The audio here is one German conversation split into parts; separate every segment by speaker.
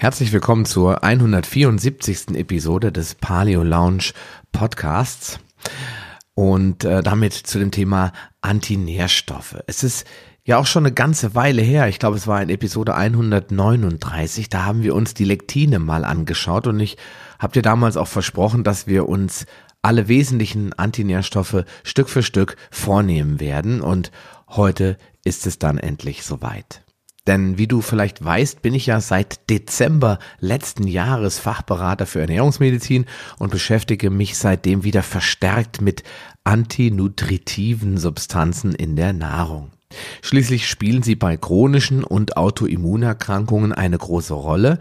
Speaker 1: Herzlich willkommen zur 174. Episode des Paleo Lounge Podcasts und äh, damit zu dem Thema Antinährstoffe. Es ist ja auch schon eine ganze Weile her. Ich glaube, es war in Episode 139. Da haben wir uns die Lektine mal angeschaut und ich habe dir damals auch versprochen, dass wir uns alle wesentlichen Antinährstoffe Stück für Stück vornehmen werden und heute ist es dann endlich soweit. Denn wie du vielleicht weißt, bin ich ja seit Dezember letzten Jahres Fachberater für Ernährungsmedizin und beschäftige mich seitdem wieder verstärkt mit antinutritiven Substanzen in der Nahrung. Schließlich spielen sie bei chronischen und Autoimmunerkrankungen eine große Rolle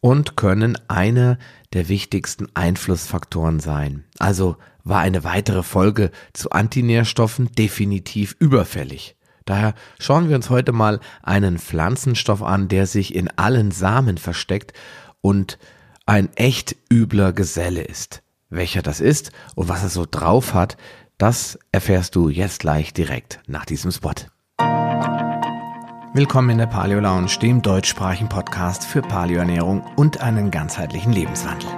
Speaker 1: und können eine der wichtigsten Einflussfaktoren sein. Also war eine weitere Folge zu Antinährstoffen definitiv überfällig. Daher schauen wir uns heute mal einen Pflanzenstoff an, der sich in allen Samen versteckt und ein echt übler Geselle ist. Welcher das ist und was er so drauf hat, das erfährst du jetzt gleich direkt nach diesem Spot. Willkommen in der Paleo Lounge, dem deutschsprachigen Podcast für Paleoernährung und einen ganzheitlichen Lebenswandel.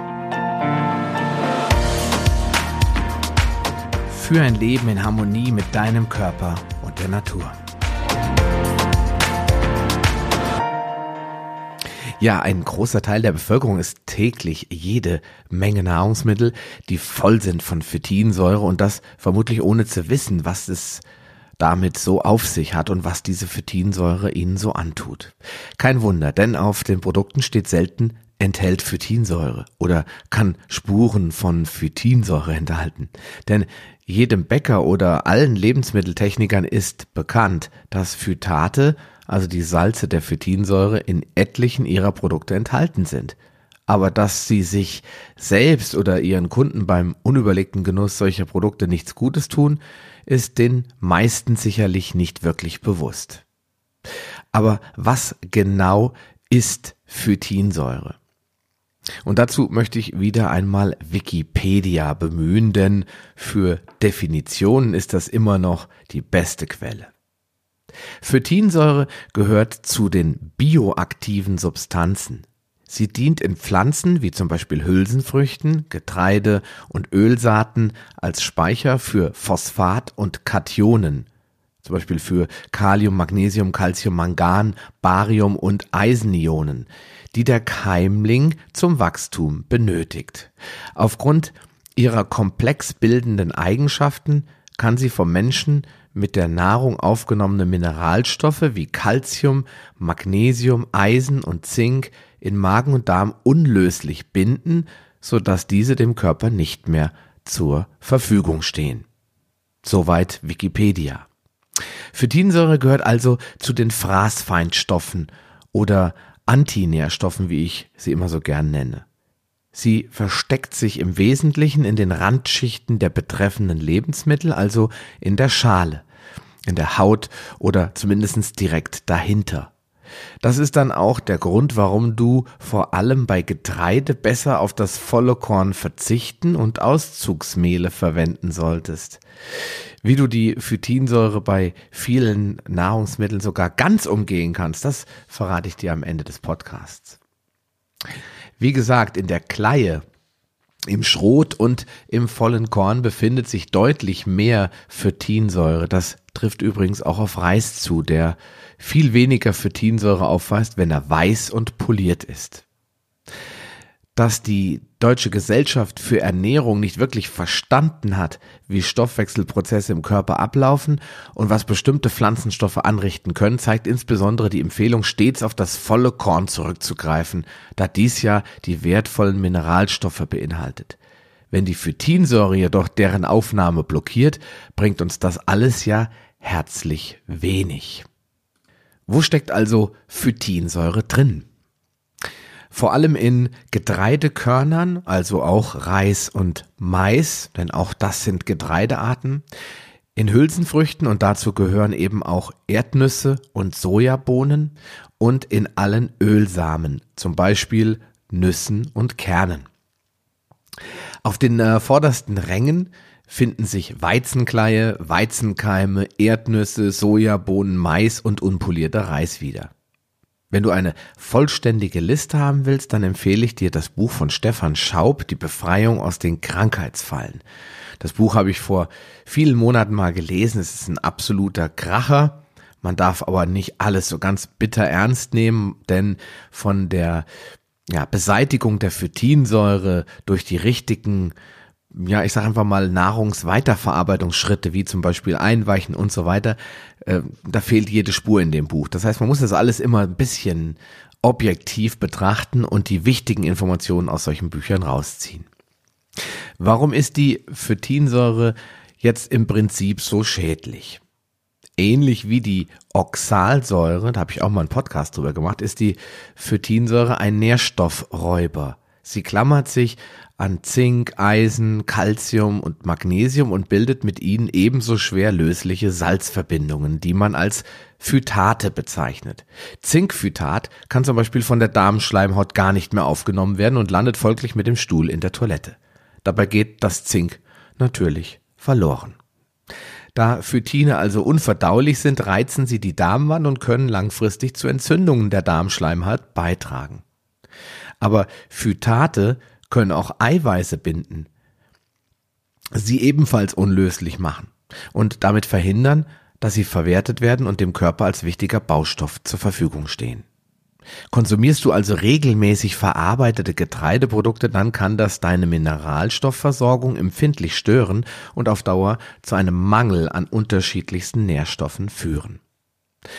Speaker 1: Für ein Leben in Harmonie mit deinem Körper der Natur. Ja, ein großer Teil der Bevölkerung isst täglich jede Menge Nahrungsmittel, die voll sind von Phytinsäure und das vermutlich ohne zu wissen, was es damit so auf sich hat und was diese Phytinsäure ihnen so antut. Kein Wunder, denn auf den Produkten steht selten enthält Phytinsäure oder kann Spuren von Phytinsäure enthalten. Denn jedem Bäcker oder allen Lebensmitteltechnikern ist bekannt, dass Phytate also die Salze der Phytinsäure, in etlichen ihrer Produkte enthalten sind. Aber dass sie sich selbst oder ihren Kunden beim unüberlegten Genuss solcher Produkte nichts Gutes tun, ist den meisten sicherlich nicht wirklich bewusst. Aber was genau ist Phytinsäure? Und dazu möchte ich wieder einmal Wikipedia bemühen, denn für Definitionen ist das immer noch die beste Quelle. Phytinsäure gehört zu den bioaktiven Substanzen. Sie dient in Pflanzen wie zum Beispiel Hülsenfrüchten, Getreide und Ölsaaten als Speicher für Phosphat und Kationen, zum Beispiel für Kalium, Magnesium, Calcium, Mangan, Barium und Eisenionen, die der Keimling zum Wachstum benötigt. Aufgrund ihrer komplex bildenden Eigenschaften kann sie vom Menschen mit der Nahrung aufgenommene Mineralstoffe wie Calcium, Magnesium, Eisen und Zink in Magen und Darm unlöslich binden, sodass diese dem Körper nicht mehr zur Verfügung stehen. Soweit Wikipedia. Phytinsäure gehört also zu den Fraßfeindstoffen oder Antinährstoffen, wie ich sie immer so gern nenne. Sie versteckt sich im Wesentlichen in den Randschichten der betreffenden Lebensmittel, also in der Schale in der Haut oder zumindest direkt dahinter. Das ist dann auch der Grund, warum du vor allem bei Getreide besser auf das volle Korn verzichten und Auszugsmehle verwenden solltest. Wie du die Phytinsäure bei vielen Nahrungsmitteln sogar ganz umgehen kannst, das verrate ich dir am Ende des Podcasts. Wie gesagt, in der Kleie im Schrot und im vollen Korn befindet sich deutlich mehr Phytinsäure. Das trifft übrigens auch auf Reis zu, der viel weniger Phytinsäure aufweist, wenn er weiß und poliert ist. Dass die deutsche Gesellschaft für Ernährung nicht wirklich verstanden hat, wie Stoffwechselprozesse im Körper ablaufen und was bestimmte Pflanzenstoffe anrichten können, zeigt insbesondere die Empfehlung, stets auf das volle Korn zurückzugreifen, da dies ja die wertvollen Mineralstoffe beinhaltet. Wenn die Phytinsäure jedoch deren Aufnahme blockiert, bringt uns das alles ja herzlich wenig. Wo steckt also Phytinsäure drin? Vor allem in Getreidekörnern, also auch Reis und Mais, denn auch das sind Getreidearten, in Hülsenfrüchten und dazu gehören eben auch Erdnüsse und Sojabohnen und in allen Ölsamen, zum Beispiel Nüssen und Kernen. Auf den äh, vordersten Rängen finden sich Weizenkleie, Weizenkeime, Erdnüsse, Sojabohnen, Mais und unpolierter Reis wieder. Wenn du eine vollständige Liste haben willst, dann empfehle ich dir das Buch von Stefan Schaub, Die Befreiung aus den Krankheitsfallen. Das Buch habe ich vor vielen Monaten mal gelesen. Es ist ein absoluter Kracher. Man darf aber nicht alles so ganz bitter ernst nehmen, denn von der ja, Beseitigung der Phytinsäure durch die richtigen ja, ich sage einfach mal Nahrungsweiterverarbeitungsschritte, wie zum Beispiel Einweichen und so weiter, äh, da fehlt jede Spur in dem Buch. Das heißt, man muss das alles immer ein bisschen objektiv betrachten und die wichtigen Informationen aus solchen Büchern rausziehen. Warum ist die Phytinsäure jetzt im Prinzip so schädlich? Ähnlich wie die Oxalsäure, da habe ich auch mal einen Podcast drüber gemacht, ist die Phytinsäure ein Nährstoffräuber. Sie klammert sich an Zink, Eisen, Calcium und Magnesium und bildet mit ihnen ebenso schwer lösliche Salzverbindungen, die man als Phytate bezeichnet. Zinkphytat kann zum Beispiel von der Darmschleimhaut gar nicht mehr aufgenommen werden und landet folglich mit dem Stuhl in der Toilette. Dabei geht das Zink natürlich verloren. Da Phytine also unverdaulich sind, reizen sie die Darmwand und können langfristig zu Entzündungen der Darmschleimhaut beitragen. Aber Phytate können auch Eiweiße binden, sie ebenfalls unlöslich machen und damit verhindern, dass sie verwertet werden und dem Körper als wichtiger Baustoff zur Verfügung stehen. Konsumierst du also regelmäßig verarbeitete Getreideprodukte, dann kann das deine Mineralstoffversorgung empfindlich stören und auf Dauer zu einem Mangel an unterschiedlichsten Nährstoffen führen.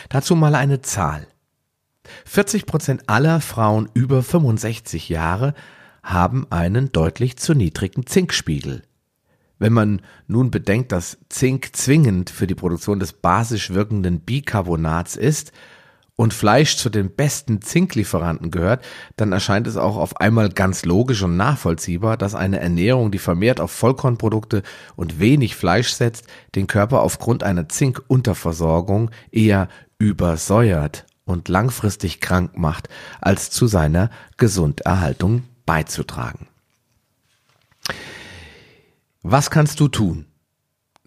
Speaker 1: Dazu mal eine Zahl. 40 Prozent aller Frauen über 65 Jahre haben einen deutlich zu niedrigen Zinkspiegel. Wenn man nun bedenkt, dass Zink zwingend für die Produktion des basisch wirkenden Bicarbonats ist und Fleisch zu den besten Zinklieferanten gehört, dann erscheint es auch auf einmal ganz logisch und nachvollziehbar, dass eine Ernährung, die vermehrt auf Vollkornprodukte und wenig Fleisch setzt, den Körper aufgrund einer Zinkunterversorgung eher übersäuert und langfristig krank macht, als zu seiner Gesunderhaltung beizutragen. Was kannst du tun?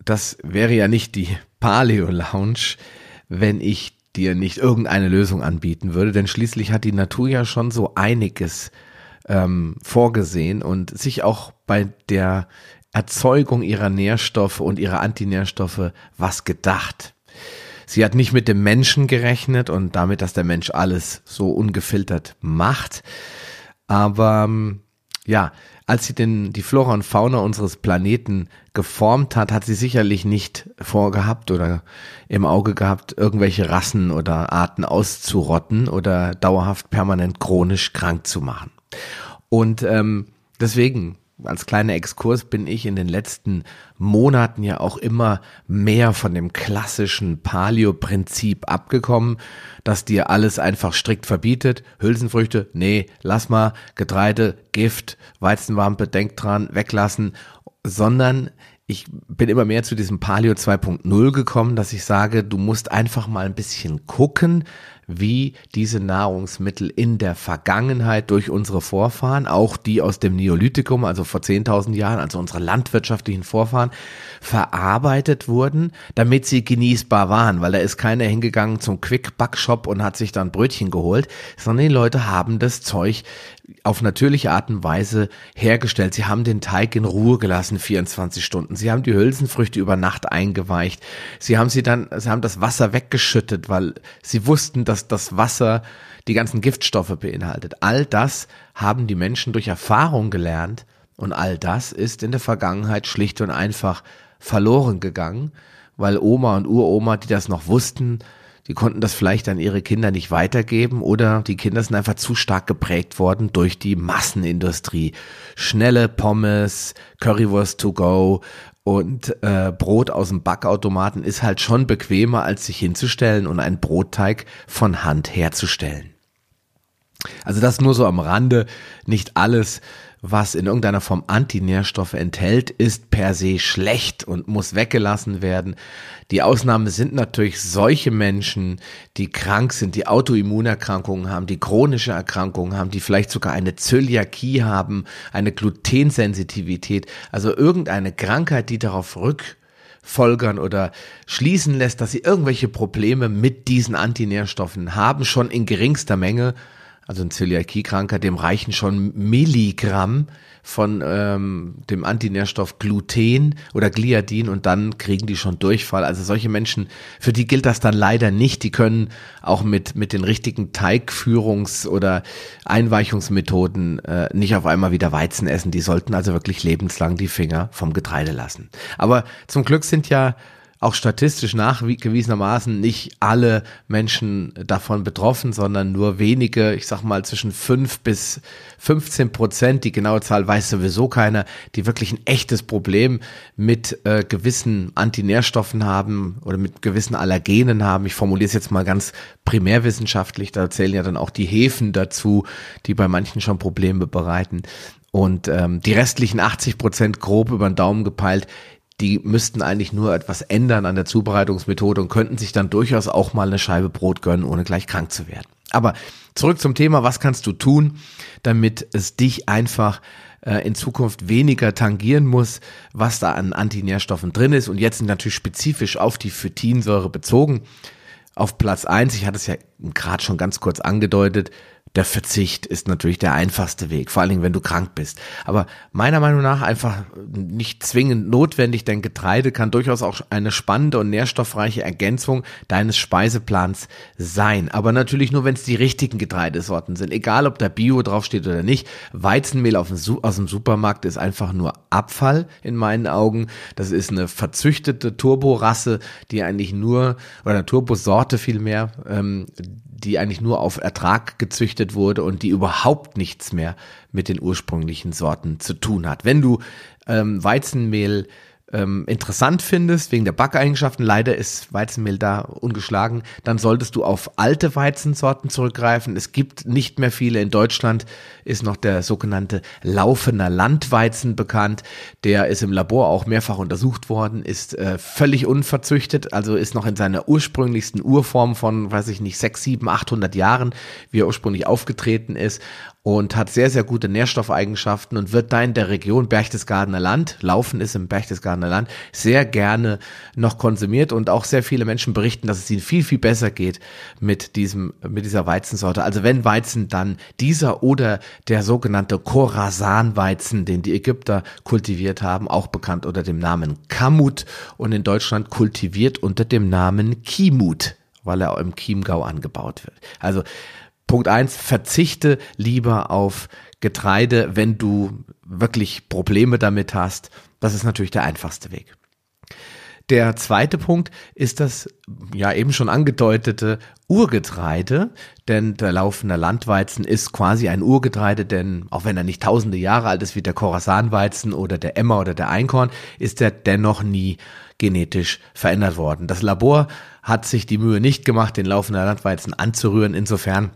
Speaker 1: Das wäre ja nicht die Paleo Lounge, wenn ich dir nicht irgendeine Lösung anbieten würde, denn schließlich hat die Natur ja schon so einiges ähm, vorgesehen und sich auch bei der Erzeugung ihrer Nährstoffe und ihrer Antinährstoffe was gedacht. Sie hat nicht mit dem Menschen gerechnet und damit, dass der Mensch alles so ungefiltert macht, aber ähm, ja, als sie denn die Flora und Fauna unseres Planeten geformt hat, hat sie sicherlich nicht vorgehabt oder im Auge gehabt, irgendwelche Rassen oder Arten auszurotten oder dauerhaft permanent chronisch krank zu machen. Und ähm, deswegen als kleiner Exkurs bin ich in den letzten Monaten ja auch immer mehr von dem klassischen Paleo-Prinzip abgekommen, dass dir alles einfach strikt verbietet. Hülsenfrüchte, nee, lass mal, Getreide, Gift, Weizenwampe, denk dran, weglassen, sondern ich bin immer mehr zu diesem Paleo 2.0 gekommen, dass ich sage, du musst einfach mal ein bisschen gucken, wie diese Nahrungsmittel in der Vergangenheit durch unsere Vorfahren, auch die aus dem Neolithikum, also vor 10.000 Jahren, also unsere landwirtschaftlichen Vorfahren, verarbeitet wurden, damit sie genießbar waren, weil da ist keiner hingegangen zum Quick-Backshop und hat sich dann Brötchen geholt, sondern die Leute haben das Zeug auf natürliche Art und Weise hergestellt. Sie haben den Teig in Ruhe gelassen, 24 Stunden. Sie haben die Hülsenfrüchte über Nacht eingeweicht. Sie haben sie dann, sie haben das Wasser weggeschüttet, weil sie wussten, dass das Wasser die ganzen Giftstoffe beinhaltet. All das haben die Menschen durch Erfahrung gelernt und all das ist in der Vergangenheit schlicht und einfach verloren gegangen, weil Oma und Uroma, die das noch wussten, die konnten das vielleicht an ihre Kinder nicht weitergeben oder die Kinder sind einfach zu stark geprägt worden durch die Massenindustrie. Schnelle Pommes, Currywurst to go und äh, Brot aus dem Backautomaten ist halt schon bequemer, als sich hinzustellen und einen Brotteig von Hand herzustellen. Also das nur so am Rande, nicht alles was in irgendeiner Form Antinährstoffe enthält, ist per se schlecht und muss weggelassen werden. Die Ausnahme sind natürlich solche Menschen, die krank sind, die Autoimmunerkrankungen haben, die chronische Erkrankungen haben, die vielleicht sogar eine Zöliakie haben, eine Glutensensitivität, also irgendeine Krankheit, die darauf rück folgern oder schließen lässt, dass sie irgendwelche Probleme mit diesen Antinährstoffen haben, schon in geringster Menge. Also ein Zöliakiekranker, dem reichen schon Milligramm von ähm, dem Antinährstoff Gluten oder Gliadin und dann kriegen die schon Durchfall. Also solche Menschen, für die gilt das dann leider nicht. Die können auch mit, mit den richtigen Teigführungs- oder Einweichungsmethoden äh, nicht auf einmal wieder Weizen essen. Die sollten also wirklich lebenslang die Finger vom Getreide lassen. Aber zum Glück sind ja auch statistisch nachgewiesenermaßen nicht alle Menschen davon betroffen, sondern nur wenige, ich sag mal zwischen fünf bis 15 Prozent, die genaue Zahl weiß sowieso keiner, die wirklich ein echtes Problem mit äh, gewissen Antinährstoffen haben oder mit gewissen Allergenen haben. Ich formuliere es jetzt mal ganz primärwissenschaftlich, da zählen ja dann auch die Hefen dazu, die bei manchen schon Probleme bereiten. Und ähm, die restlichen 80 Prozent grob über den Daumen gepeilt, die müssten eigentlich nur etwas ändern an der Zubereitungsmethode und könnten sich dann durchaus auch mal eine Scheibe Brot gönnen, ohne gleich krank zu werden. Aber zurück zum Thema, was kannst du tun, damit es dich einfach äh, in Zukunft weniger tangieren muss, was da an Antinährstoffen drin ist und jetzt natürlich spezifisch auf die Phytinsäure bezogen. Auf Platz eins, ich hatte es ja gerade schon ganz kurz angedeutet, der Verzicht ist natürlich der einfachste Weg, vor allen Dingen, wenn du krank bist. Aber meiner Meinung nach einfach nicht zwingend notwendig, denn Getreide kann durchaus auch eine spannende und nährstoffreiche Ergänzung deines Speiseplans sein. Aber natürlich nur, wenn es die richtigen Getreidesorten sind. Egal, ob da Bio draufsteht oder nicht. Weizenmehl aus dem Supermarkt ist einfach nur Abfall in meinen Augen. Das ist eine verzüchtete Turborasse, die eigentlich nur, oder eine Turbosorte vielmehr, ähm, die eigentlich nur auf Ertrag gezüchtet wurde und die überhaupt nichts mehr mit den ursprünglichen Sorten zu tun hat. Wenn du ähm, Weizenmehl ähm, interessant findest, wegen der Backeigenschaften, leider ist Weizenmehl da ungeschlagen, dann solltest du auf alte Weizensorten zurückgreifen. Es gibt nicht mehr viele. In Deutschland ist noch der sogenannte laufender Landweizen bekannt. Der ist im Labor auch mehrfach untersucht worden, ist äh, völlig unverzüchtet, also ist noch in seiner ursprünglichsten Urform von, weiß ich nicht, sechs, sieben, achthundert Jahren, wie er ursprünglich aufgetreten ist und hat sehr, sehr gute Nährstoffeigenschaften und wird da in der Region Berchtesgadener Land, Laufen ist im Berchtesgadener Land, sehr gerne noch konsumiert und auch sehr viele Menschen berichten, dass es ihnen viel, viel besser geht mit diesem, mit dieser Weizensorte. Also wenn Weizen, dann dieser oder der sogenannte Khorasan-Weizen, den die Ägypter kultiviert haben, auch bekannt unter dem Namen Kamut und in Deutschland kultiviert unter dem Namen Kimut, weil er im Chiemgau angebaut wird. Also Punkt eins, verzichte lieber auf Getreide, wenn du wirklich Probleme damit hast. Das ist natürlich der einfachste Weg. Der zweite Punkt ist das ja eben schon angedeutete Urgetreide, denn der laufende Landweizen ist quasi ein Urgetreide, denn auch wenn er nicht tausende Jahre alt ist wie der Khorasanweizen oder der Emmer oder der Einkorn, ist er dennoch nie genetisch verändert worden. Das Labor hat sich die Mühe nicht gemacht, den laufenden Landweizen anzurühren. Insofern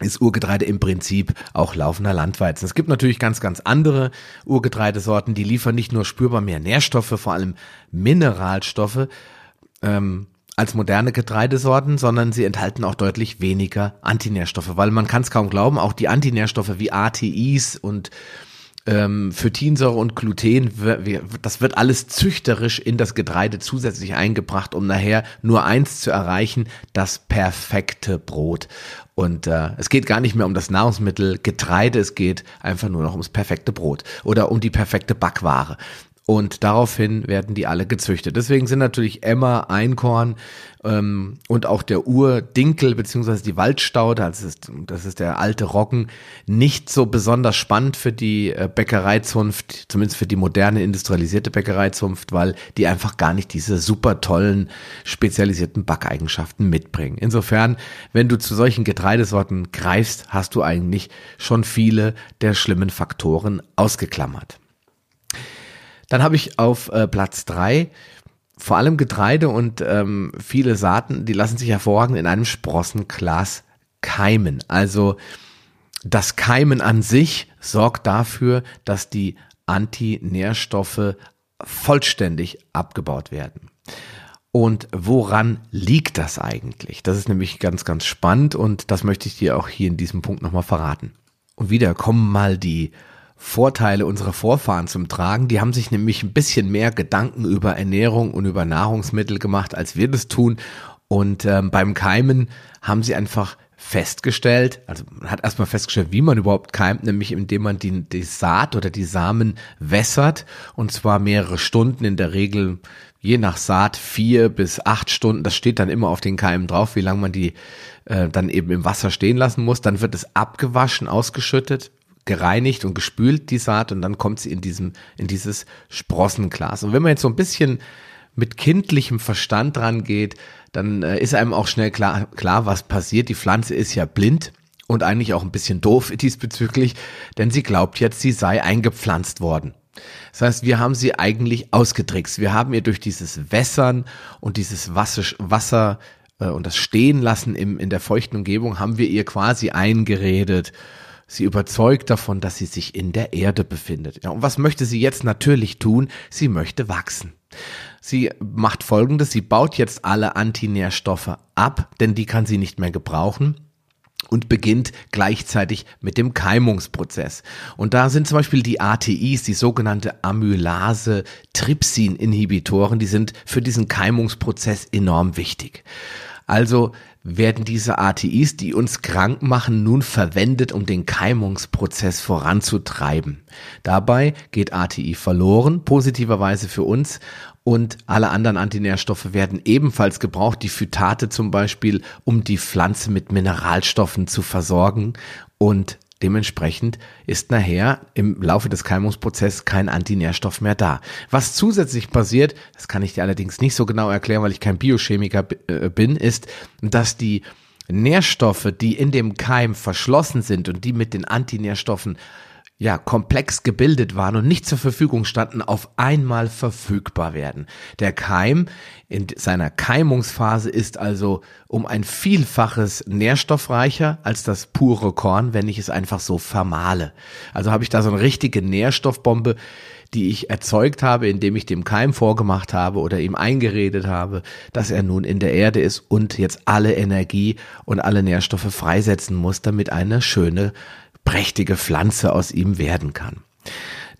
Speaker 1: ist Urgetreide im Prinzip auch laufender Landweizen. Es gibt natürlich ganz, ganz andere Urgetreidesorten, die liefern nicht nur spürbar mehr Nährstoffe, vor allem Mineralstoffe, ähm, als moderne Getreidesorten, sondern sie enthalten auch deutlich weniger Antinährstoffe, weil man kann es kaum glauben, auch die Antinährstoffe wie ATIs und ähm, Phytinsäure und Gluten, das wird alles züchterisch in das Getreide zusätzlich eingebracht, um nachher nur eins zu erreichen, das perfekte Brot. Und äh, es geht gar nicht mehr um das Nahrungsmittel Getreide, es geht einfach nur noch ums perfekte Brot oder um die perfekte Backware. Und daraufhin werden die alle gezüchtet. Deswegen sind natürlich Emmer, Einkorn ähm, und auch der Urdinkel beziehungsweise die Waldstaude, das ist, das ist der alte Roggen, nicht so besonders spannend für die äh, Bäckereizunft, zumindest für die moderne industrialisierte Bäckereizunft, weil die einfach gar nicht diese super tollen spezialisierten Backeigenschaften mitbringen. Insofern, wenn du zu solchen Getreidesorten greifst, hast du eigentlich schon viele der schlimmen Faktoren ausgeklammert. Dann habe ich auf äh, Platz drei vor allem Getreide und ähm, viele Saaten, die lassen sich hervorragend in einem Sprossenglas keimen. Also das Keimen an sich sorgt dafür, dass die Antinährstoffe vollständig abgebaut werden. Und woran liegt das eigentlich? Das ist nämlich ganz, ganz spannend und das möchte ich dir auch hier in diesem Punkt nochmal verraten. Und wieder kommen mal die Vorteile unserer Vorfahren zum Tragen. Die haben sich nämlich ein bisschen mehr Gedanken über Ernährung und über Nahrungsmittel gemacht, als wir das tun. Und ähm, beim Keimen haben sie einfach festgestellt, also man hat erstmal festgestellt, wie man überhaupt keimt, nämlich indem man die, die Saat oder die Samen wässert und zwar mehrere Stunden, in der Regel je nach Saat vier bis acht Stunden. Das steht dann immer auf den Keimen drauf, wie lange man die äh, dann eben im Wasser stehen lassen muss. Dann wird es abgewaschen, ausgeschüttet, gereinigt und gespült, die Saat, und dann kommt sie in diesem, in dieses Sprossenglas. Und wenn man jetzt so ein bisschen mit kindlichem Verstand dran geht, dann äh, ist einem auch schnell klar, klar, was passiert. Die Pflanze ist ja blind und eigentlich auch ein bisschen doof diesbezüglich, denn sie glaubt jetzt, sie sei eingepflanzt worden. Das heißt, wir haben sie eigentlich ausgetrickst. Wir haben ihr durch dieses Wässern und dieses Wasser, Wasser äh, und das Stehenlassen im, in der feuchten Umgebung haben wir ihr quasi eingeredet, sie überzeugt davon, dass sie sich in der Erde befindet. Ja, und was möchte sie jetzt natürlich tun? Sie möchte wachsen. Sie macht folgendes, sie baut jetzt alle Antinährstoffe ab, denn die kann sie nicht mehr gebrauchen und beginnt gleichzeitig mit dem Keimungsprozess. Und da sind zum Beispiel die ATIs, die sogenannte Amylase-Trypsin-Inhibitoren, die sind für diesen Keimungsprozess enorm wichtig. Also werden diese ATIs, die uns krank machen, nun verwendet, um den Keimungsprozess voranzutreiben. Dabei geht ATI verloren, positiverweise für uns, und alle anderen Antinährstoffe werden ebenfalls gebraucht, die Phytate zum Beispiel, um die Pflanze mit Mineralstoffen zu versorgen und Dementsprechend ist nachher im Laufe des Keimungsprozesses kein Antinährstoff mehr da. Was zusätzlich passiert, das kann ich dir allerdings nicht so genau erklären, weil ich kein Biochemiker äh, bin, ist, dass die Nährstoffe, die in dem Keim verschlossen sind und die mit den Antinährstoffen ja, komplex gebildet waren und nicht zur Verfügung standen, auf einmal verfügbar werden. Der Keim in seiner Keimungsphase ist also um ein Vielfaches nährstoffreicher als das pure Korn, wenn ich es einfach so vermahle. Also habe ich da so eine richtige Nährstoffbombe, die ich erzeugt habe, indem ich dem Keim vorgemacht habe oder ihm eingeredet habe, dass er nun in der Erde ist und jetzt alle Energie und alle Nährstoffe freisetzen muss, damit eine schöne prächtige Pflanze aus ihm werden kann.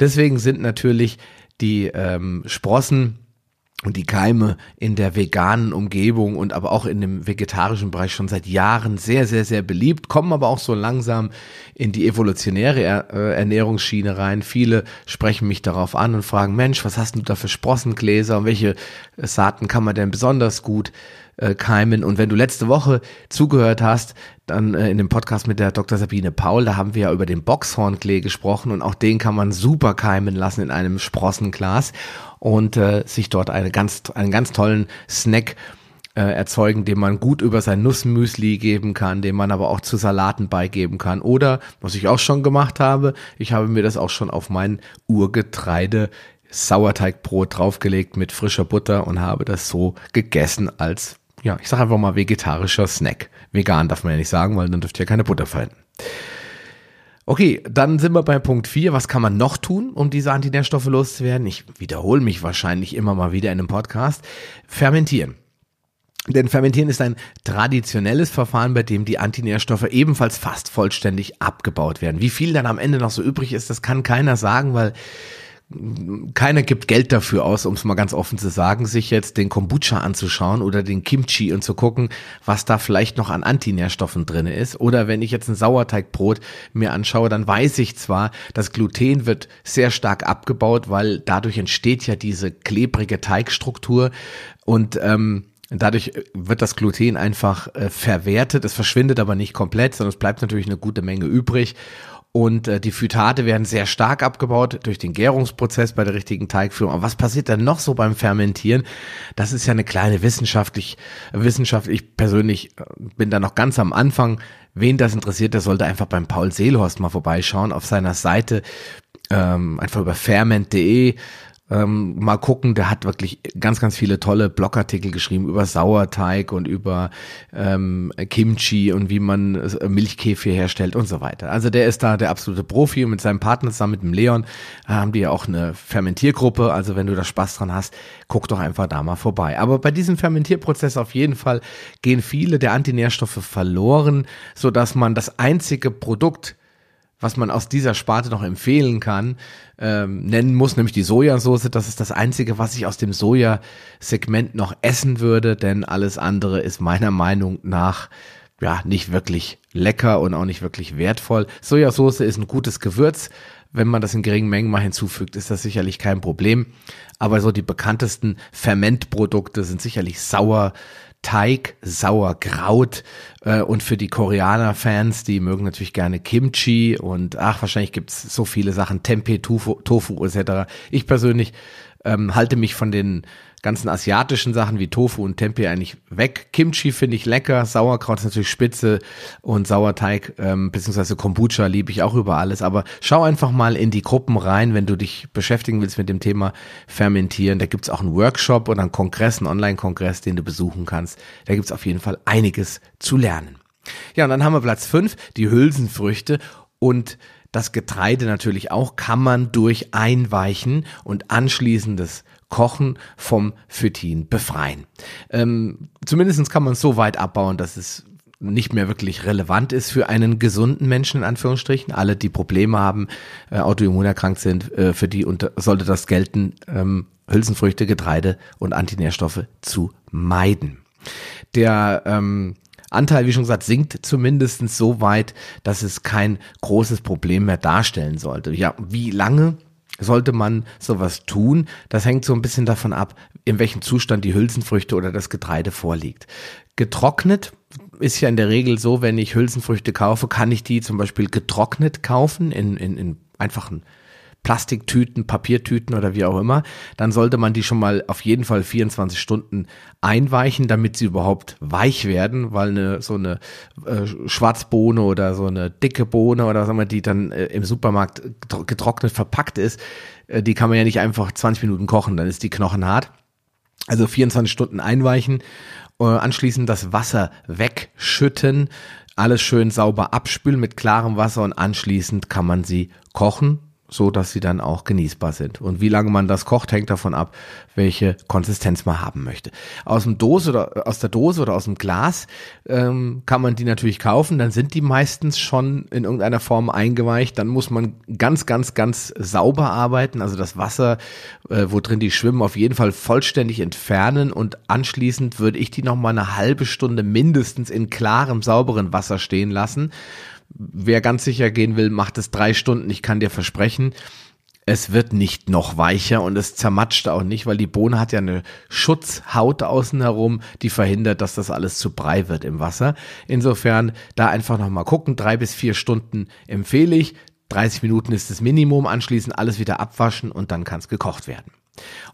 Speaker 1: Deswegen sind natürlich die ähm, Sprossen und die Keime in der veganen Umgebung und aber auch in dem vegetarischen Bereich schon seit Jahren sehr, sehr, sehr beliebt, kommen aber auch so langsam in die evolutionäre äh, Ernährungsschiene rein. Viele sprechen mich darauf an und fragen, Mensch, was hast du da für Sprossengläser und welche Saaten kann man denn besonders gut äh, keimen. Und wenn du letzte Woche zugehört hast, dann äh, in dem Podcast mit der Dr. Sabine Paul, da haben wir ja über den Boxhornklee gesprochen und auch den kann man super keimen lassen in einem Sprossenglas und äh, sich dort eine ganz, einen ganz tollen Snack äh, erzeugen, den man gut über sein Nussmüsli geben kann, den man aber auch zu Salaten beigeben kann. Oder, was ich auch schon gemacht habe, ich habe mir das auch schon auf mein Urgetreide Sauerteigbrot draufgelegt mit frischer Butter und habe das so gegessen als ja, ich sage einfach mal vegetarischer Snack. Vegan darf man ja nicht sagen, weil dann dürft ihr keine Butter verwenden. Okay, dann sind wir bei Punkt 4. Was kann man noch tun, um diese Antinährstoffe loszuwerden? Ich wiederhole mich wahrscheinlich immer mal wieder in einem Podcast. Fermentieren. Denn Fermentieren ist ein traditionelles Verfahren, bei dem die Antinährstoffe ebenfalls fast vollständig abgebaut werden. Wie viel dann am Ende noch so übrig ist, das kann keiner sagen, weil keiner gibt Geld dafür aus, um es mal ganz offen zu sagen, sich jetzt den Kombucha anzuschauen oder den Kimchi und zu gucken, was da vielleicht noch an Antinährstoffen drin ist. Oder wenn ich jetzt ein Sauerteigbrot mir anschaue, dann weiß ich zwar, das Gluten wird sehr stark abgebaut, weil dadurch entsteht ja diese klebrige Teigstruktur und ähm, Dadurch wird das Gluten einfach äh, verwertet. Es verschwindet aber nicht komplett, sondern es bleibt natürlich eine gute Menge übrig. Und äh, die Phytate werden sehr stark abgebaut durch den Gärungsprozess bei der richtigen Teigführung. Aber was passiert dann noch so beim Fermentieren? Das ist ja eine kleine wissenschaftlich, Wissenschaft. Ich persönlich äh, bin da noch ganz am Anfang. Wen das interessiert, der sollte einfach beim Paul Seelhorst mal vorbeischauen auf seiner Seite. Ähm, einfach über ferment.de ähm, mal gucken, der hat wirklich ganz, ganz viele tolle Blogartikel geschrieben über Sauerteig und über ähm, Kimchi und wie man äh, Milchkäfig herstellt und so weiter. Also der ist da der absolute Profi und mit seinem Partner zusammen mit dem Leon haben die ja auch eine Fermentiergruppe. Also wenn du da Spaß dran hast, guck doch einfach da mal vorbei. Aber bei diesem Fermentierprozess auf jeden Fall gehen viele der Antinährstoffe verloren, so dass man das einzige Produkt was man aus dieser Sparte noch empfehlen kann, ähm, nennen muss, nämlich die Sojasauce. Das ist das Einzige, was ich aus dem Sojasegment noch essen würde, denn alles andere ist meiner Meinung nach ja nicht wirklich lecker und auch nicht wirklich wertvoll. Sojasauce ist ein gutes Gewürz. Wenn man das in geringen Mengen mal hinzufügt, ist das sicherlich kein Problem. Aber so die bekanntesten Fermentprodukte sind sicherlich Sauer, Teig, Sauerkraut äh, und für die Koreaner-Fans, die mögen natürlich gerne Kimchi und ach, wahrscheinlich gibt's so viele Sachen, Tempeh, Tofu, Tofu etc. Ich persönlich ähm, halte mich von den ganzen asiatischen Sachen wie Tofu und Tempeh eigentlich weg. Kimchi finde ich lecker, Sauerkraut ist natürlich spitze und Sauerteig ähm, beziehungsweise Kombucha liebe ich auch über alles. Aber schau einfach mal in die Gruppen rein, wenn du dich beschäftigen willst mit dem Thema Fermentieren. Da gibt's auch einen Workshop oder einen Kongress, einen Online-Kongress, den du besuchen kannst. Da gibt's auf jeden Fall einiges zu lernen. Ja, und dann haben wir Platz fünf, die Hülsenfrüchte und das Getreide natürlich auch kann man durch Einweichen und anschließendes Kochen vom Phytin befreien. Ähm, Zumindest kann man es so weit abbauen, dass es nicht mehr wirklich relevant ist für einen gesunden Menschen, in Anführungsstrichen. Alle, die Probleme haben, äh, autoimmunerkrankt sind, äh, für die unter, sollte das gelten, ähm, Hülsenfrüchte, Getreide und Antinährstoffe zu meiden. Der ähm, Anteil, wie schon gesagt, sinkt zumindest so weit, dass es kein großes Problem mehr darstellen sollte. Ja, wie lange sollte man sowas tun? Das hängt so ein bisschen davon ab, in welchem Zustand die Hülsenfrüchte oder das Getreide vorliegt. Getrocknet ist ja in der Regel so, wenn ich Hülsenfrüchte kaufe, kann ich die zum Beispiel getrocknet kaufen in, in, in einfachen Plastiktüten, Papiertüten oder wie auch immer, dann sollte man die schon mal auf jeden Fall 24 Stunden einweichen, damit sie überhaupt weich werden, weil eine so eine äh, Schwarzbohne oder so eine dicke Bohne oder sagen wir, die dann äh, im Supermarkt getrocknet verpackt ist, äh, die kann man ja nicht einfach 20 Minuten kochen, dann ist die knochenhart. Also 24 Stunden einweichen, äh, anschließend das Wasser wegschütten, alles schön sauber abspülen mit klarem Wasser und anschließend kann man sie kochen so dass sie dann auch genießbar sind. Und wie lange man das kocht, hängt davon ab, welche Konsistenz man haben möchte. Aus dem Dose oder aus der Dose oder aus dem Glas ähm, kann man die natürlich kaufen. Dann sind die meistens schon in irgendeiner Form eingeweicht. Dann muss man ganz, ganz, ganz sauber arbeiten. Also das Wasser, äh, wo drin die schwimmen, auf jeden Fall vollständig entfernen und anschließend würde ich die noch mal eine halbe Stunde mindestens in klarem, sauberen Wasser stehen lassen wer ganz sicher gehen will, macht es drei Stunden. Ich kann dir versprechen, es wird nicht noch weicher und es zermatscht auch nicht, weil die Bohne hat ja eine Schutzhaut außen herum, die verhindert, dass das alles zu Brei wird im Wasser. Insofern da einfach nochmal gucken. Drei bis vier Stunden empfehle ich. 30 Minuten ist das Minimum. Anschließend alles wieder abwaschen und dann kann es gekocht werden.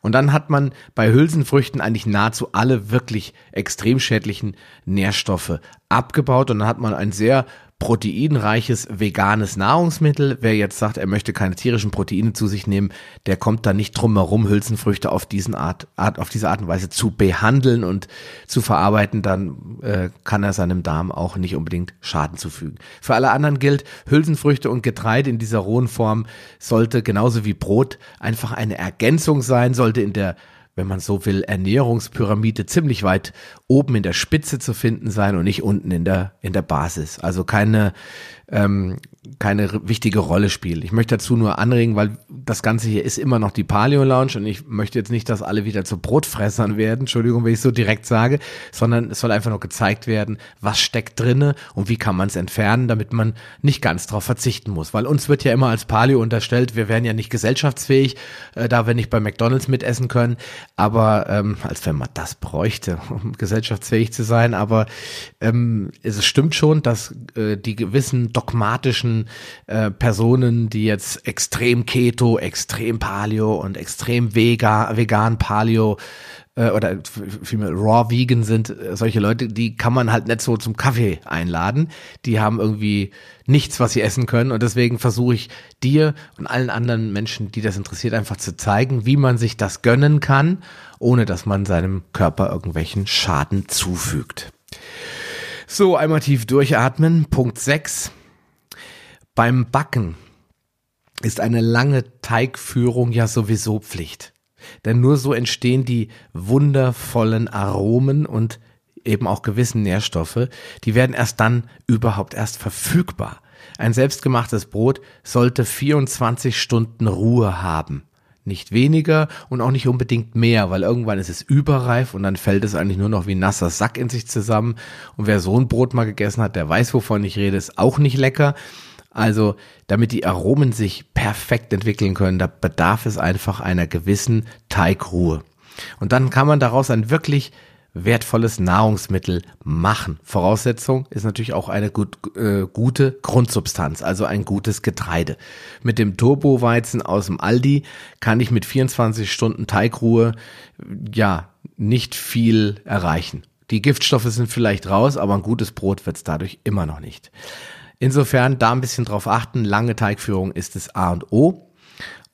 Speaker 1: Und dann hat man bei Hülsenfrüchten eigentlich nahezu alle wirklich extrem schädlichen Nährstoffe abgebaut und dann hat man ein sehr proteinreiches veganes Nahrungsmittel. Wer jetzt sagt, er möchte keine tierischen Proteine zu sich nehmen, der kommt da nicht drum herum, Hülsenfrüchte auf diesen Art, Art, auf diese Art und Weise zu behandeln und zu verarbeiten, dann äh, kann er seinem Darm auch nicht unbedingt Schaden zufügen. Für alle anderen gilt, Hülsenfrüchte und Getreide in dieser rohen Form sollte genauso wie Brot einfach eine Ergänzung sein, sollte in der wenn man so will, Ernährungspyramide ziemlich weit oben in der Spitze zu finden sein und nicht unten in der, in der Basis. Also keine, ähm, keine wichtige Rolle spielt. Ich möchte dazu nur anregen, weil das Ganze hier ist immer noch die Paleo Lounge und ich möchte jetzt nicht, dass alle wieder zu Brotfressern werden, Entschuldigung, wenn ich so direkt sage, sondern es soll einfach nur gezeigt werden, was steckt drinne und wie kann man es entfernen, damit man nicht ganz darauf verzichten muss. Weil uns wird ja immer als Paleo unterstellt, wir wären ja nicht gesellschaftsfähig, äh, da wir nicht bei McDonalds mitessen können, aber ähm, als wenn man das bräuchte, um gesellschaftsfähig zu sein, aber ähm, es stimmt schon, dass äh, die gewissen dogmatischen äh, Personen, die jetzt extrem Keto, extrem Paleo und extrem Vega, vegan Paleo äh, oder vielmehr Raw Vegan sind, äh, solche Leute, die kann man halt nicht so zum Kaffee einladen. Die haben irgendwie nichts, was sie essen können und deswegen versuche ich dir und allen anderen Menschen, die das interessiert, einfach zu zeigen, wie man sich das gönnen kann, ohne dass man seinem Körper irgendwelchen Schaden zufügt. So, einmal tief durchatmen. Punkt 6. Beim Backen ist eine lange Teigführung ja sowieso Pflicht. Denn nur so entstehen die wundervollen Aromen und eben auch gewissen Nährstoffe, die werden erst dann überhaupt erst verfügbar, ein selbstgemachtes Brot sollte 24 Stunden Ruhe haben. Nicht weniger und auch nicht unbedingt mehr, weil irgendwann ist es überreif und dann fällt es eigentlich nur noch wie nasser Sack in sich zusammen. Und wer so ein Brot mal gegessen hat, der weiß, wovon ich rede, ist auch nicht lecker. Also, damit die Aromen sich perfekt entwickeln können, da bedarf es einfach einer gewissen Teigruhe. Und dann kann man daraus ein wirklich wertvolles Nahrungsmittel machen. Voraussetzung ist natürlich auch eine gut, äh, gute Grundsubstanz, also ein gutes Getreide. Mit dem Turboweizen aus dem Aldi kann ich mit 24 Stunden Teigruhe ja nicht viel erreichen. Die Giftstoffe sind vielleicht raus, aber ein gutes Brot wird es dadurch immer noch nicht. Insofern da ein bisschen drauf achten. Lange Teigführung ist das A und O.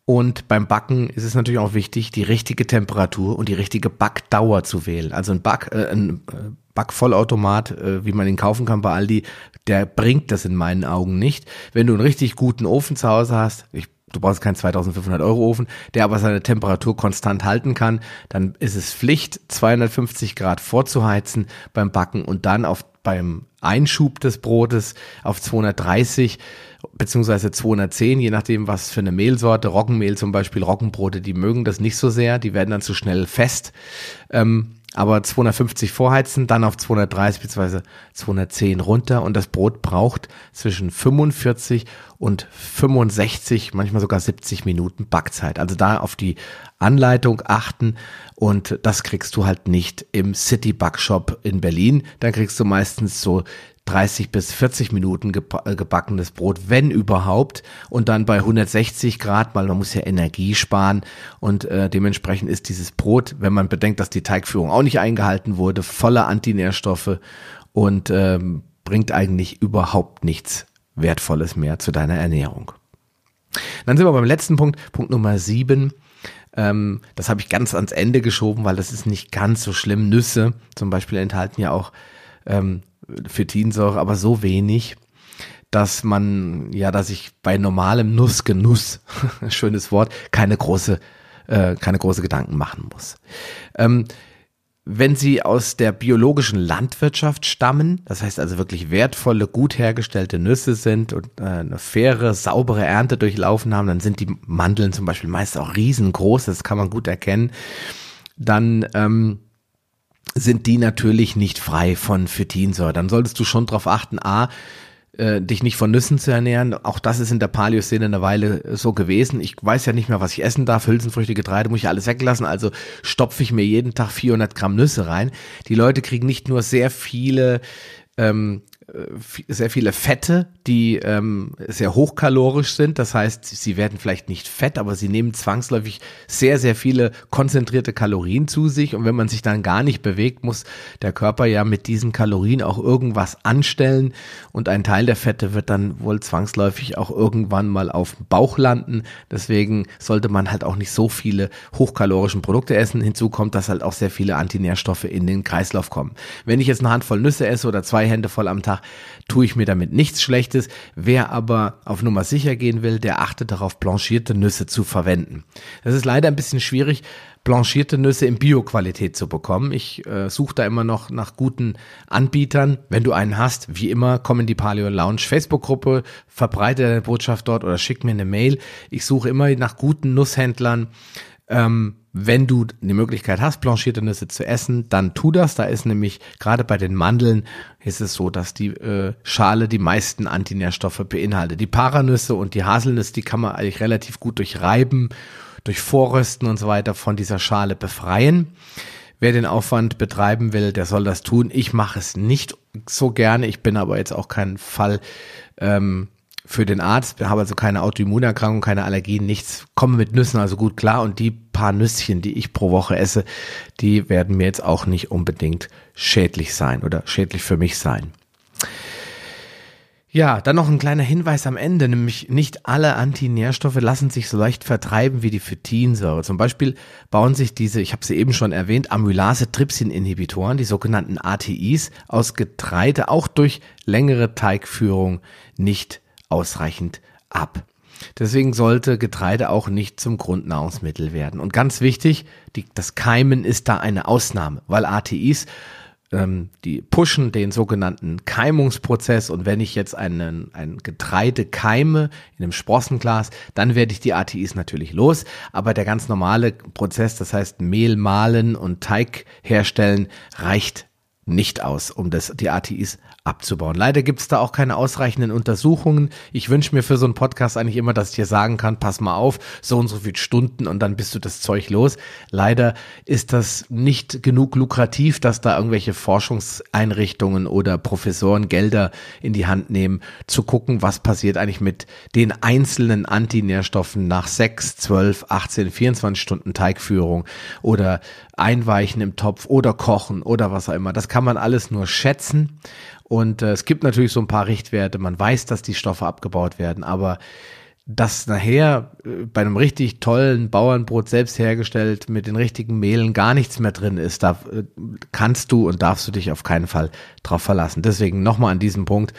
Speaker 1: Und beim Backen ist es natürlich auch wichtig, die richtige Temperatur und die richtige Backdauer zu wählen. Also ein Back, äh, ein äh, Backvollautomat, äh, wie man ihn kaufen kann bei Aldi, der bringt das in meinen Augen nicht. Wenn du einen richtig guten Ofen zu Hause hast, ich du brauchst keinen 2500 Euro Ofen, der aber seine Temperatur konstant halten kann, dann ist es Pflicht, 250 Grad vorzuheizen beim Backen und dann auf beim Einschub des Brotes auf 230 beziehungsweise 210, je nachdem, was für eine Mehlsorte, Roggenmehl zum Beispiel, Roggenbrote, die mögen das nicht so sehr, die werden dann zu schnell fest. Ähm, aber 250 vorheizen, dann auf 230 bzw. 210 runter und das Brot braucht zwischen 45 und 65, manchmal sogar 70 Minuten Backzeit. Also da auf die Anleitung achten und das kriegst du halt nicht im City Backshop in Berlin. Dann kriegst du meistens so 30 bis 40 Minuten äh, gebackenes Brot, wenn überhaupt, und dann bei 160 Grad, weil man muss ja Energie sparen und äh, dementsprechend ist dieses Brot, wenn man bedenkt, dass die Teigführung auch nicht eingehalten wurde, voller Antinährstoffe und ähm, bringt eigentlich überhaupt nichts Wertvolles mehr zu deiner Ernährung. Dann sind wir beim letzten Punkt, Punkt Nummer sieben. Ähm, das habe ich ganz ans Ende geschoben, weil das ist nicht ganz so schlimm. Nüsse zum Beispiel enthalten ja auch ähm, Phytinsäure, aber so wenig, dass man, ja, dass ich bei normalem Nussgenuss, schönes Wort, keine große, äh, keine große Gedanken machen muss. Ähm, wenn sie aus der biologischen Landwirtschaft stammen, das heißt also wirklich wertvolle, gut hergestellte Nüsse sind und äh, eine faire, saubere Ernte durchlaufen haben, dann sind die Mandeln zum Beispiel meist auch riesengroß, das kann man gut erkennen. Dann ähm, sind die natürlich nicht frei von Phytinsäure. Dann solltest du schon darauf achten, a, äh, dich nicht von Nüssen zu ernähren. Auch das ist in der Paleo-Szene eine Weile so gewesen. Ich weiß ja nicht mehr, was ich essen darf. Hülsenfrüchte, Getreide muss ich alles weglassen. Also stopfe ich mir jeden Tag 400 Gramm Nüsse rein. Die Leute kriegen nicht nur sehr viele ähm, äh, sehr viele Fette, die ähm, sehr hochkalorisch sind. Das heißt, sie werden vielleicht nicht fett, aber sie nehmen zwangsläufig sehr, sehr viele konzentrierte Kalorien zu sich. Und wenn man sich dann gar nicht bewegt, muss der Körper ja mit diesen Kalorien auch irgendwas anstellen. Und ein Teil der Fette wird dann wohl zwangsläufig auch irgendwann mal auf dem Bauch landen. Deswegen sollte man halt auch nicht so viele hochkalorischen Produkte essen. Hinzu kommt, dass halt auch sehr viele Antinährstoffe in den Kreislauf kommen. Wenn ich jetzt eine Handvoll Nüsse esse oder zwei Hände voll am Tag, tue ich mir damit nichts Schlechtes. Wer aber auf Nummer sicher gehen will, der achtet darauf, blanchierte Nüsse zu verwenden. Das ist leider ein bisschen schwierig, blanchierte Nüsse in Bio-Qualität zu bekommen. Ich äh, suche da immer noch nach guten Anbietern. Wenn du einen hast, wie immer, komm in die Paleo Lounge Facebook-Gruppe, verbreite deine Botschaft dort oder schick mir eine Mail. Ich suche immer nach guten Nusshändlern. Ähm, wenn du die Möglichkeit hast, blanchierte Nüsse zu essen, dann tu das. Da ist nämlich gerade bei den Mandeln ist es so, dass die äh, Schale die meisten Antinährstoffe beinhaltet. Die Paranüsse und die Haselnüsse, die kann man eigentlich relativ gut durch Reiben, durch Vorrösten und so weiter von dieser Schale befreien. Wer den Aufwand betreiben will, der soll das tun. Ich mache es nicht so gerne. Ich bin aber jetzt auch kein Fall, ähm, für den Arzt, habe also keine Autoimmunerkrankung, keine Allergien, nichts, komme mit Nüssen also gut klar und die paar Nüsschen, die ich pro Woche esse, die werden mir jetzt auch nicht unbedingt schädlich sein oder schädlich für mich sein. Ja, dann noch ein kleiner Hinweis am Ende, nämlich nicht alle Antinährstoffe lassen sich so leicht vertreiben wie die Phytinsäure. Zum Beispiel bauen sich diese, ich habe sie eben schon erwähnt, Amylase-Trypsin-Inhibitoren, die sogenannten ATIs, aus Getreide auch durch längere Teigführung nicht ausreichend ab. Deswegen sollte Getreide auch nicht zum Grundnahrungsmittel werden. Und ganz wichtig, die, das Keimen ist da eine Ausnahme, weil ATIs ähm, die pushen den sogenannten Keimungsprozess und wenn ich jetzt einen, ein Getreide keime in einem Sprossenglas, dann werde ich die ATIs natürlich los, aber der ganz normale Prozess, das heißt Mehl mahlen und Teig herstellen, reicht nicht aus, um das, die ATIs abzubauen. Leider gibt es da auch keine ausreichenden Untersuchungen. Ich wünsche mir für so einen Podcast eigentlich immer, dass ich dir sagen kann, pass mal auf, so und so viele Stunden und dann bist du das Zeug los. Leider ist das nicht genug lukrativ, dass da irgendwelche Forschungseinrichtungen oder Professoren Gelder in die Hand nehmen, zu gucken, was passiert eigentlich mit den einzelnen Antinährstoffen nach 6, 12, 18, 24 Stunden Teigführung oder Einweichen im Topf oder Kochen oder was auch immer. Das kann man alles nur schätzen und äh, es gibt natürlich so ein paar Richtwerte. Man weiß, dass die Stoffe abgebaut werden, aber dass nachher äh, bei einem richtig tollen Bauernbrot selbst hergestellt mit den richtigen Mehlen gar nichts mehr drin ist, da äh, kannst du und darfst du dich auf keinen Fall drauf verlassen. Deswegen nochmal an diesem Punkt.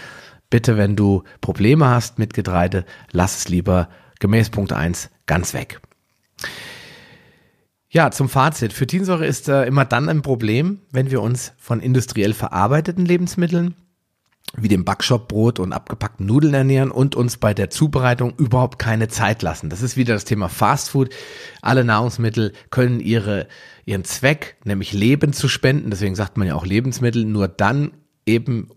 Speaker 1: Bitte, wenn du Probleme hast mit Getreide, lass es lieber gemäß Punkt 1 ganz weg. Ja, zum Fazit. Phytinsäure ist äh, immer dann ein Problem, wenn wir uns von industriell verarbeiteten Lebensmitteln wie dem Backshopbrot und abgepackten Nudeln ernähren und uns bei der Zubereitung überhaupt keine Zeit lassen. Das ist wieder das Thema Fastfood. Alle Nahrungsmittel können ihre, ihren Zweck, nämlich Leben zu spenden, deswegen sagt man ja auch Lebensmittel, nur dann eben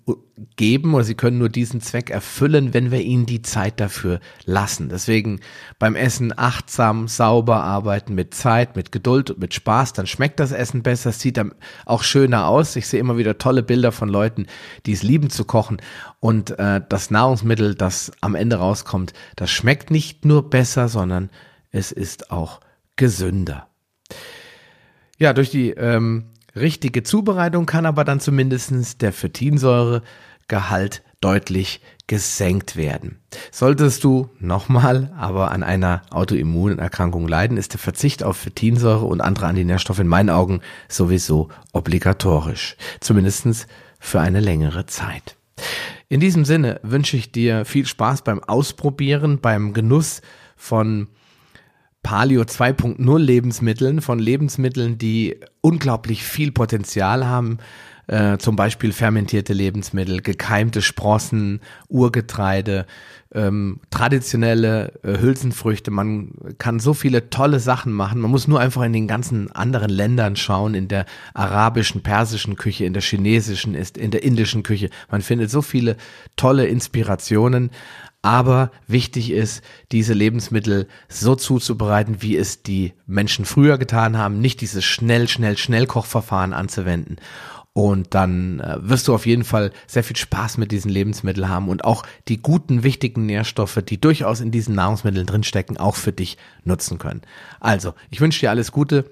Speaker 1: geben oder sie können nur diesen Zweck erfüllen, wenn wir ihnen die Zeit dafür lassen. Deswegen beim Essen achtsam, sauber arbeiten, mit Zeit, mit Geduld und mit Spaß, dann schmeckt das Essen besser, es sieht dann auch schöner aus. Ich sehe immer wieder tolle Bilder von Leuten, die es lieben zu kochen und äh, das Nahrungsmittel, das am Ende rauskommt, das schmeckt nicht nur besser, sondern es ist auch gesünder. Ja, durch die ähm, richtige Zubereitung kann aber dann zumindestens der Phytinsäuregehalt deutlich gesenkt werden. Solltest du nochmal aber an einer Autoimmunerkrankung leiden, ist der Verzicht auf Phytinsäure und andere Antinährstoffe in meinen Augen sowieso obligatorisch. Zumindestens für eine längere Zeit. In diesem Sinne wünsche ich dir viel Spaß beim Ausprobieren, beim Genuss von Paleo 2.0 Lebensmitteln, von Lebensmitteln, die unglaublich viel Potenzial haben, äh, zum Beispiel fermentierte Lebensmittel, gekeimte Sprossen, Urgetreide, ähm, traditionelle äh, Hülsenfrüchte. Man kann so viele tolle Sachen machen. Man muss nur einfach in den ganzen anderen Ländern schauen, in der arabischen, persischen Küche, in der chinesischen, ist in der indischen Küche. Man findet so viele tolle Inspirationen. Aber wichtig ist, diese Lebensmittel so zuzubereiten, wie es die Menschen früher getan haben, nicht dieses schnell, schnell, Schnellkochverfahren anzuwenden. Und dann äh, wirst du auf jeden Fall sehr viel Spaß mit diesen Lebensmitteln haben und auch die guten, wichtigen Nährstoffe, die durchaus in diesen Nahrungsmitteln drinstecken, auch für dich nutzen können. Also, ich wünsche dir alles Gute,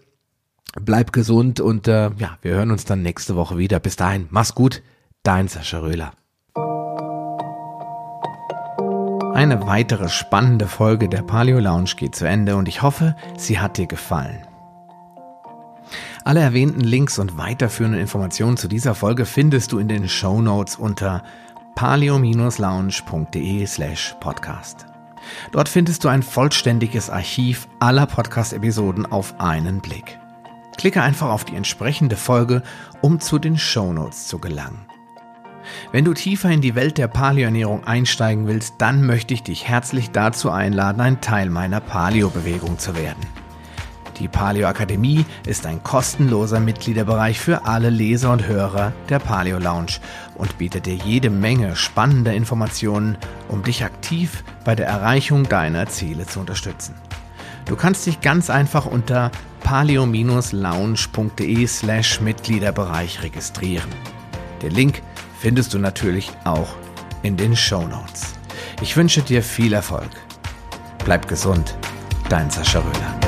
Speaker 1: bleib gesund und äh, ja, wir hören uns dann nächste Woche wieder. Bis dahin, mach's gut, dein Sascha Röhler. Eine weitere spannende Folge der Paleo Lounge geht zu Ende und ich hoffe, sie hat dir gefallen. Alle erwähnten Links und weiterführenden Informationen zu dieser Folge findest du in den Show Notes unter paleo-lounge.de slash podcast. Dort findest du ein vollständiges Archiv aller Podcast-Episoden auf einen Blick. Klicke einfach auf die entsprechende Folge, um zu den Show Notes zu gelangen. Wenn du tiefer in die Welt der Paleoernährung einsteigen willst, dann möchte ich dich herzlich dazu einladen, ein Teil meiner Paleo-Bewegung zu werden. Die Paleo Akademie ist ein kostenloser Mitgliederbereich für alle Leser und Hörer der Paleo Lounge und bietet dir jede Menge spannender Informationen, um dich aktiv bei der Erreichung deiner Ziele zu unterstützen. Du kannst dich ganz einfach unter paleo-lounge.de slash Mitgliederbereich registrieren. Der Link findest du natürlich auch in den Show Notes. Ich wünsche dir viel Erfolg. Bleib gesund, dein Sascha Röhler.